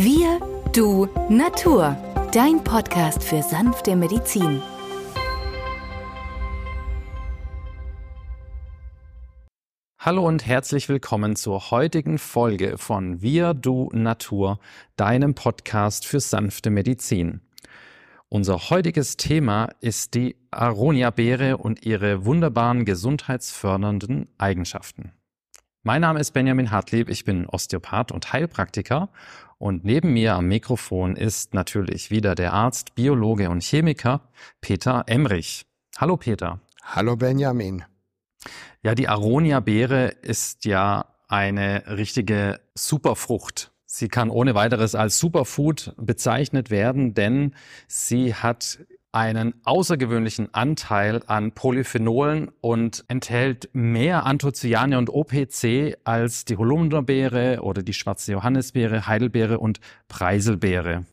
Wir, du, Natur. Dein Podcast für sanfte Medizin. Hallo und herzlich willkommen zur heutigen Folge von Wir, du, Natur, deinem Podcast für sanfte Medizin. Unser heutiges Thema ist die Aronia-Beere und ihre wunderbaren gesundheitsfördernden Eigenschaften. Mein Name ist Benjamin Hartlieb, ich bin Osteopath und Heilpraktiker und neben mir am Mikrofon ist natürlich wieder der Arzt, Biologe und Chemiker Peter Emrich. Hallo Peter. Hallo Benjamin. Ja, die Aronia-Beere ist ja eine richtige Superfrucht. Sie kann ohne weiteres als Superfood bezeichnet werden, denn sie hat einen außergewöhnlichen Anteil an Polyphenolen und enthält mehr Anthocyane und OPC als die Holunderbeere oder die schwarze Johannisbeere, Heidelbeere und Preiselbeere.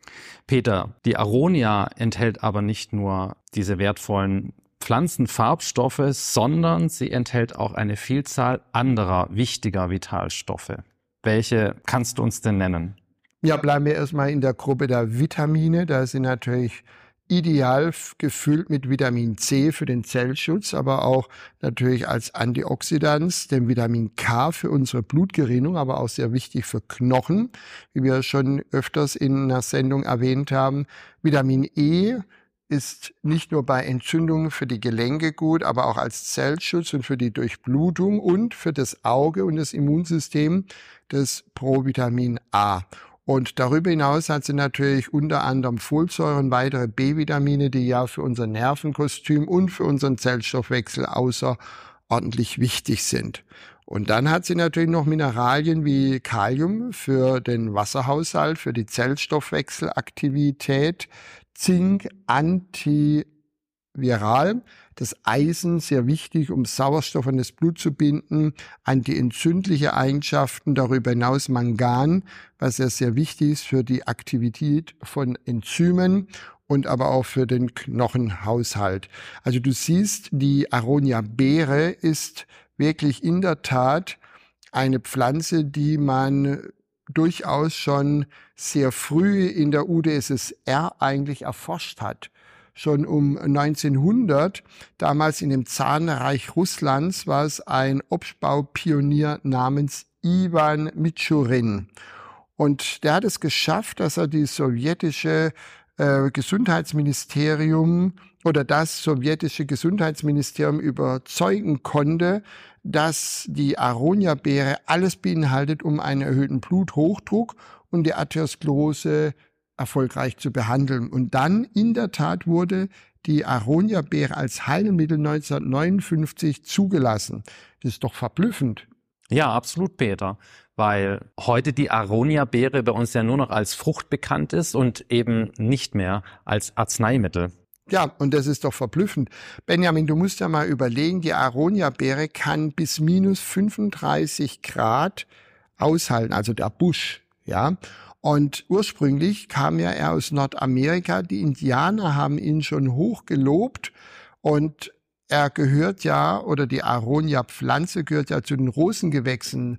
Peter, die Aronia enthält aber nicht nur diese wertvollen Pflanzenfarbstoffe, sondern sie enthält auch eine Vielzahl anderer wichtiger Vitalstoffe. Welche kannst du uns denn nennen? Ja, bleiben wir erstmal in der Gruppe der Vitamine. Da sind natürlich ideal gefüllt mit Vitamin C für den Zellschutz, aber auch natürlich als Antioxidant, dem Vitamin K für unsere Blutgerinnung, aber auch sehr wichtig für Knochen, wie wir schon öfters in einer Sendung erwähnt haben. Vitamin E ist nicht nur bei Entzündungen für die Gelenke gut, aber auch als Zellschutz und für die Durchblutung und für das Auge und das Immunsystem das Provitamin A. Und darüber hinaus hat sie natürlich unter anderem Folsäure und weitere B-Vitamine, die ja für unser Nervenkostüm und für unseren Zellstoffwechsel außerordentlich wichtig sind. Und dann hat sie natürlich noch Mineralien wie Kalium für den Wasserhaushalt, für die Zellstoffwechselaktivität, Zink, antiviral, das Eisen sehr wichtig, um Sauerstoff in das Blut zu binden, antientzündliche Eigenschaften, darüber hinaus Mangan, was ja sehr wichtig ist für die Aktivität von Enzymen und aber auch für den Knochenhaushalt. Also du siehst, die Aronia-Beere ist wirklich in der Tat eine Pflanze, die man durchaus schon sehr früh in der UdSSR eigentlich erforscht hat schon um 1900. Damals in dem Zahnreich Russlands war es ein Obstbaupionier namens Ivan Mitschurin. Und der hat es geschafft, dass er die sowjetische äh, Gesundheitsministerium oder das sowjetische Gesundheitsministerium überzeugen konnte, dass die Aronia-Beere alles beinhaltet, um einen erhöhten Bluthochdruck und die Arteriosklerose erfolgreich zu behandeln. Und dann in der Tat wurde die Aronia-Beere als Heilmittel 1959 zugelassen. Das ist doch verblüffend. Ja, absolut, Peter. Weil heute die Aronia-Beere bei uns ja nur noch als Frucht bekannt ist und eben nicht mehr als Arzneimittel. Ja, und das ist doch verblüffend. Benjamin, du musst ja mal überlegen, die Aronia-Beere kann bis minus 35 Grad aushalten, also der Busch, ja. Und ursprünglich kam ja er aus Nordamerika. Die Indianer haben ihn schon hoch gelobt und er gehört ja, oder die Aronia-Pflanze gehört ja zu den Rosengewächsen.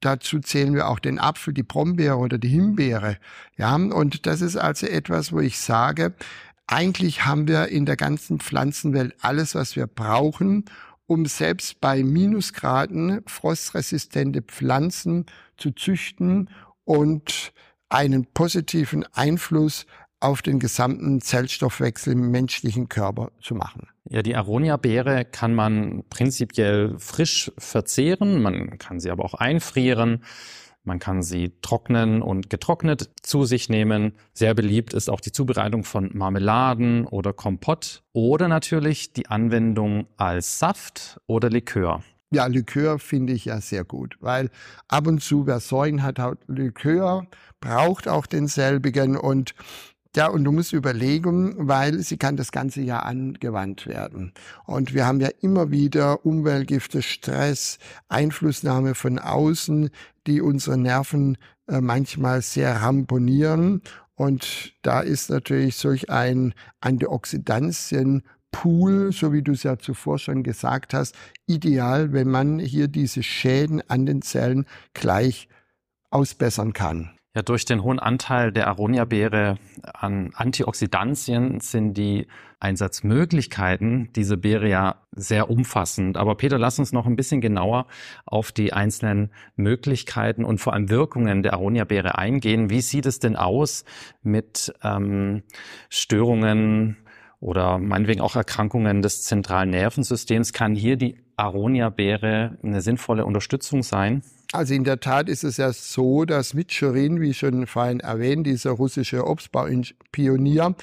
Dazu zählen wir auch den Apfel, die Brombeere oder die Himbeere. Ja, und das ist also etwas, wo ich sage, eigentlich haben wir in der ganzen Pflanzenwelt alles, was wir brauchen, um selbst bei Minusgraden frostresistente Pflanzen zu züchten und einen positiven Einfluss auf den gesamten Zellstoffwechsel im menschlichen Körper zu machen. Ja, die Aronia-Beere kann man prinzipiell frisch verzehren, man kann sie aber auch einfrieren. Man kann sie trocknen und getrocknet zu sich nehmen. Sehr beliebt ist auch die Zubereitung von Marmeladen oder Kompott oder natürlich die Anwendung als Saft oder Likör. Ja, Likör finde ich ja sehr gut, weil ab und zu, wer Säulen hat, hat Likör, braucht auch denselbigen und ja, und du musst überlegen, weil sie kann das ganze Jahr angewandt werden. Und wir haben ja immer wieder Umweltgifte, Stress, Einflussnahme von außen, die unsere Nerven äh, manchmal sehr ramponieren. Und da ist natürlich solch ein Antioxidantien Pool, so wie du es ja zuvor schon gesagt hast, ideal, wenn man hier diese Schäden an den Zellen gleich ausbessern kann. Ja, durch den hohen Anteil der Aronia-Beere an Antioxidantien sind die Einsatzmöglichkeiten dieser Beere ja sehr umfassend. Aber Peter, lass uns noch ein bisschen genauer auf die einzelnen Möglichkeiten und vor allem Wirkungen der Aronia-Beere eingehen. Wie sieht es denn aus mit ähm, Störungen oder meinetwegen auch Erkrankungen des zentralen Nervensystems? Kann hier die Aronia-Beere eine sinnvolle Unterstützung sein? Also in der Tat ist es ja so, dass Mitschurin, wie schon vorhin erwähnt, dieser russische Obstbaupionier,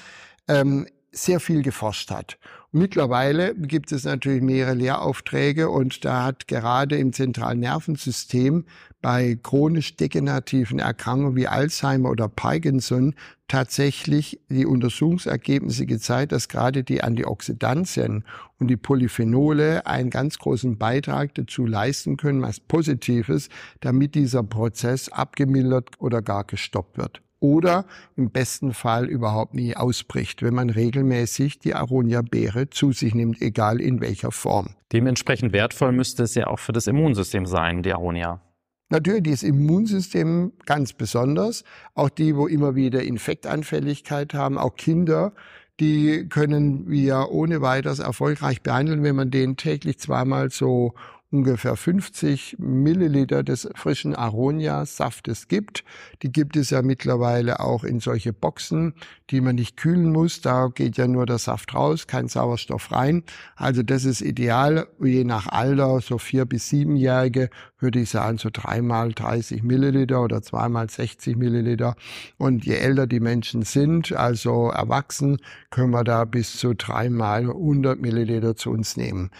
ähm, sehr viel geforscht hat. Mittlerweile gibt es natürlich mehrere Lehraufträge und da hat gerade im zentralen Nervensystem bei chronisch degenerativen Erkrankungen wie Alzheimer oder Parkinson tatsächlich die Untersuchungsergebnisse gezeigt, dass gerade die Antioxidantien und die Polyphenole einen ganz großen Beitrag dazu leisten können, was Positives, damit dieser Prozess abgemildert oder gar gestoppt wird oder im besten Fall überhaupt nie ausbricht, wenn man regelmäßig die Aronia-Beere zu sich nimmt, egal in welcher Form. Dementsprechend wertvoll müsste es ja auch für das Immunsystem sein, die Aronia. Natürlich das Immunsystem ganz besonders, auch die, wo immer wieder Infektanfälligkeit haben, auch Kinder, die können wir ohne weiteres erfolgreich behandeln, wenn man denen täglich zweimal so ungefähr 50 Milliliter des frischen Aronia-Saftes gibt. Die gibt es ja mittlerweile auch in solche Boxen, die man nicht kühlen muss. Da geht ja nur der Saft raus, kein Sauerstoff rein. Also das ist ideal, je nach Alter, so vier bis siebenjährige, würde ich sagen, so dreimal 30 Milliliter oder zweimal 60 Milliliter. Und je älter die Menschen sind, also erwachsen, können wir da bis zu dreimal 100 Milliliter zu uns nehmen.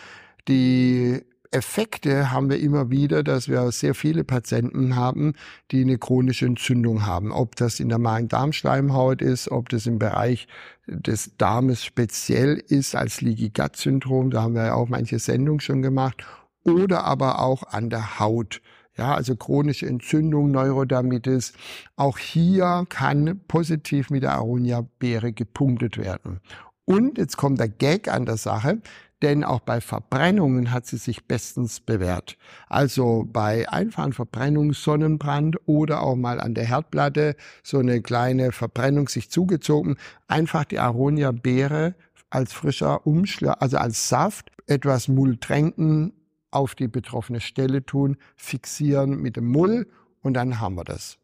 Die Effekte haben wir immer wieder, dass wir sehr viele Patienten haben, die eine chronische Entzündung haben. Ob das in der Magen-Darm-Schleimhaut ist, ob das im Bereich des Darmes speziell ist als Leaky Gut Syndrom, da haben wir ja auch manche Sendungen schon gemacht, oder aber auch an der Haut. Ja, also chronische Entzündung, Neurodermitis. Auch hier kann positiv mit der Aronia-Beere gepunktet werden. Und jetzt kommt der Gag an der Sache denn auch bei Verbrennungen hat sie sich bestens bewährt. Also bei einfachen Verbrennungen, Sonnenbrand oder auch mal an der Herdplatte so eine kleine Verbrennung sich zugezogen, einfach die Aronia-Beere als frischer Umschlag, also als Saft, etwas Mull tränken, auf die betroffene Stelle tun, fixieren mit dem Mull und dann haben wir das.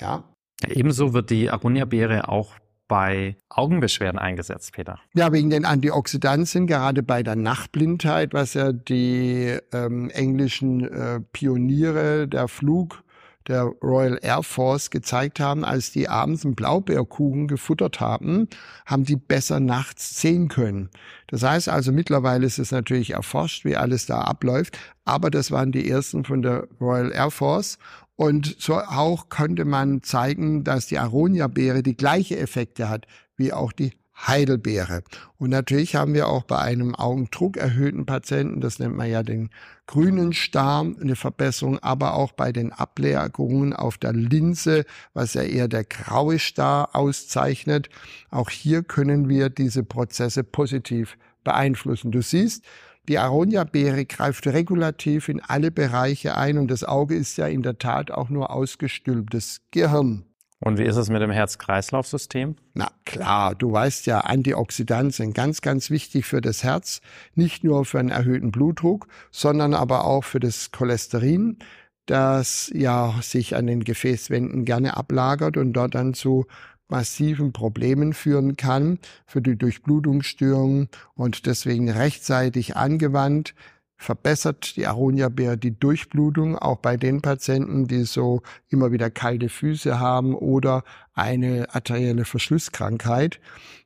Ja. Ebenso wird die Aronia-Beere auch bei Augenbeschwerden eingesetzt, Peter? Ja, wegen den Antioxidantien, gerade bei der Nachtblindheit, was ja die ähm, englischen äh, Pioniere der Flug der Royal Air Force gezeigt haben, als die abends einen Blaubeerkuchen gefuttert haben, haben die besser nachts sehen können. Das heißt also, mittlerweile ist es natürlich erforscht, wie alles da abläuft, aber das waren die ersten von der Royal Air Force und so auch konnte man zeigen, dass die Aronia-Beere die gleiche Effekte hat wie auch die Heidelbeere. Und natürlich haben wir auch bei einem Augendruck erhöhten Patienten, das nennt man ja den grünen Star, eine Verbesserung, aber auch bei den Ableerungen auf der Linse, was ja eher der graue Star auszeichnet. Auch hier können wir diese Prozesse positiv beeinflussen. Du siehst, die Aronia-Beere greift regulativ in alle Bereiche ein und das Auge ist ja in der Tat auch nur ausgestülptes Gehirn. Und wie ist es mit dem Herz-Kreislauf-System? Na klar, du weißt ja, Antioxidantien sind ganz, ganz wichtig für das Herz. Nicht nur für einen erhöhten Blutdruck, sondern aber auch für das Cholesterin, das ja sich an den Gefäßwänden gerne ablagert und dort dann zu massiven Problemen führen kann für die Durchblutungsstörungen und deswegen rechtzeitig angewandt verbessert die Aronia-Beere die Durchblutung, auch bei den Patienten, die so immer wieder kalte Füße haben oder eine arterielle Verschlusskrankheit.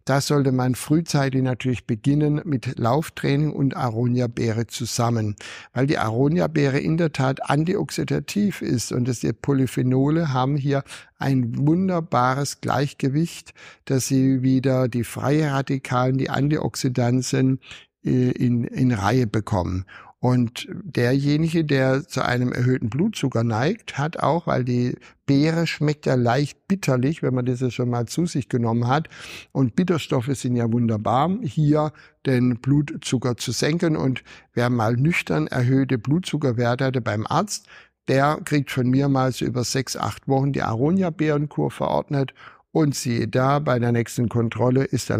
Da sollte man frühzeitig natürlich beginnen mit Lauftraining und Aronia-Beere zusammen, weil die Aronia-Beere in der Tat antioxidativ ist und die Polyphenole haben hier ein wunderbares Gleichgewicht, dass sie wieder die freie Radikalen, die Antioxidantien in, in Reihe bekommen. Und derjenige, der zu einem erhöhten Blutzucker neigt, hat auch, weil die Beere schmeckt ja leicht bitterlich, wenn man das schon mal zu sich genommen hat. Und Bitterstoffe sind ja wunderbar, hier den Blutzucker zu senken. Und wer mal nüchtern erhöhte Blutzuckerwerte hatte beim Arzt, der kriegt von mir mal so über sechs, acht Wochen die Aronia-Beerenkur verordnet und siehe da, bei der nächsten Kontrolle ist der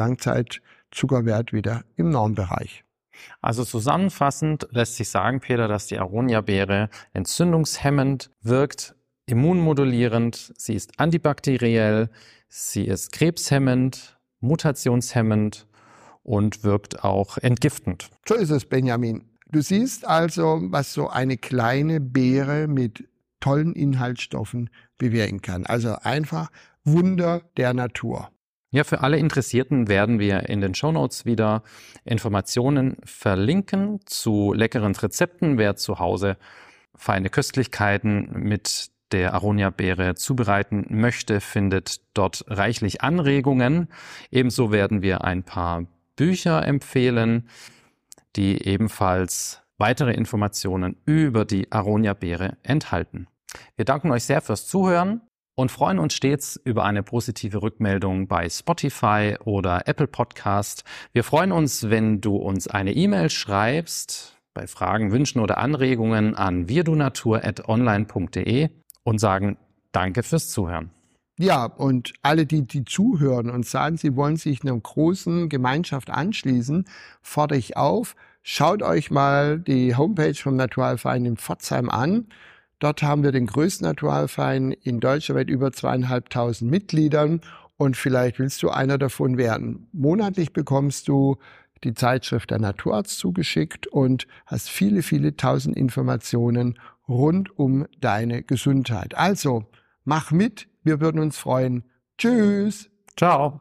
Langzeitzuckerwert wieder im Normbereich. Also zusammenfassend lässt sich sagen, Peter, dass die Aronia-Beere entzündungshemmend wirkt, immunmodulierend, sie ist antibakteriell, sie ist krebshemmend, mutationshemmend und wirkt auch entgiftend. So ist es, Benjamin. Du siehst also, was so eine kleine Beere mit tollen Inhaltsstoffen bewirken kann. Also einfach Wunder der Natur. Ja, für alle Interessierten werden wir in den Shownotes wieder Informationen verlinken zu leckeren Rezepten. Wer zu Hause feine Köstlichkeiten mit der Aronia-Beere zubereiten möchte, findet dort reichlich Anregungen. Ebenso werden wir ein paar Bücher empfehlen, die ebenfalls weitere Informationen über die Aronia-Beere enthalten. Wir danken euch sehr fürs Zuhören und freuen uns stets über eine positive Rückmeldung bei Spotify oder Apple Podcast. Wir freuen uns, wenn du uns eine E-Mail schreibst bei Fragen, Wünschen oder Anregungen an wirdunatur.online.de und sagen Danke fürs Zuhören. Ja, und alle, die, die zuhören und sagen, sie wollen sich einer großen Gemeinschaft anschließen, fordere ich auf, schaut euch mal die Homepage vom Naturalverein in Pforzheim an. Dort haben wir den größten Naturalverein in Deutschland mit über zweieinhalbtausend Mitgliedern und vielleicht willst du einer davon werden. Monatlich bekommst du die Zeitschrift der Naturarzt zugeschickt und hast viele, viele tausend Informationen rund um deine Gesundheit. Also, mach mit, wir würden uns freuen. Tschüss. Ciao.